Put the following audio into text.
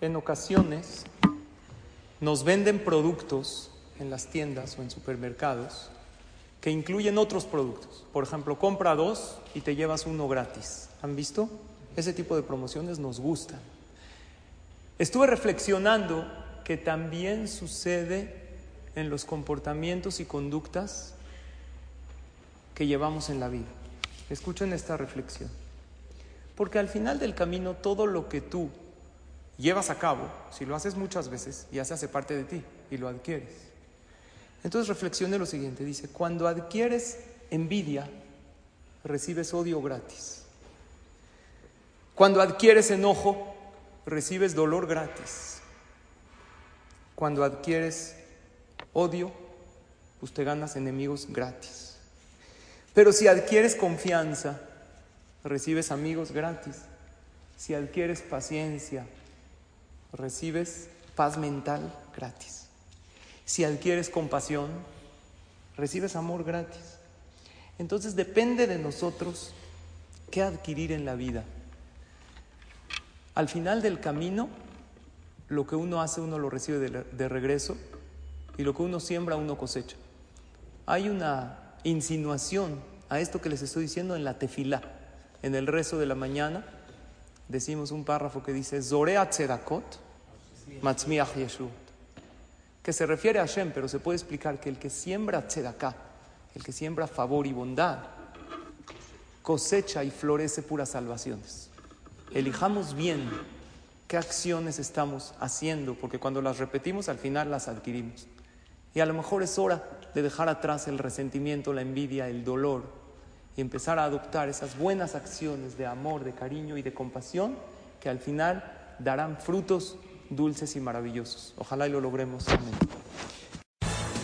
En ocasiones nos venden productos en las tiendas o en supermercados que incluyen otros productos. Por ejemplo, compra dos y te llevas uno gratis. ¿Han visto? Ese tipo de promociones nos gustan. Estuve reflexionando que también sucede en los comportamientos y conductas que llevamos en la vida. Escuchen esta reflexión. Porque al final del camino todo lo que tú llevas a cabo, si lo haces muchas veces, ya se hace parte de ti y lo adquieres. Entonces reflexione lo siguiente, dice, cuando adquieres envidia, recibes odio gratis. Cuando adquieres enojo, recibes dolor gratis. Cuando adquieres odio, pues te ganas enemigos gratis. Pero si adquieres confianza, recibes amigos gratis. Si adquieres paciencia, recibes paz mental gratis. Si adquieres compasión, recibes amor gratis. Entonces depende de nosotros qué adquirir en la vida. Al final del camino, lo que uno hace uno lo recibe de, regreso y lo que uno siembra uno cosecha. Hay una insinuación a esto que les estoy diciendo en la tefilá. En el rezo de la mañana decimos un párrafo que dice Zorea tzedakot matzmiach yeshut que se refiere a Hashem, pero se puede explicar que el que siembra tzedaká, el que siembra favor y bondad, cosecha y florece puras salvaciones. Elijamos bien qué acciones estamos haciendo, porque cuando las repetimos al final las adquirimos. Y a lo mejor es hora de dejar atrás el resentimiento, la envidia, el dolor y empezar a adoptar esas buenas acciones de amor, de cariño y de compasión que al final darán frutos dulces y maravillosos. Ojalá y lo logremos. Amén.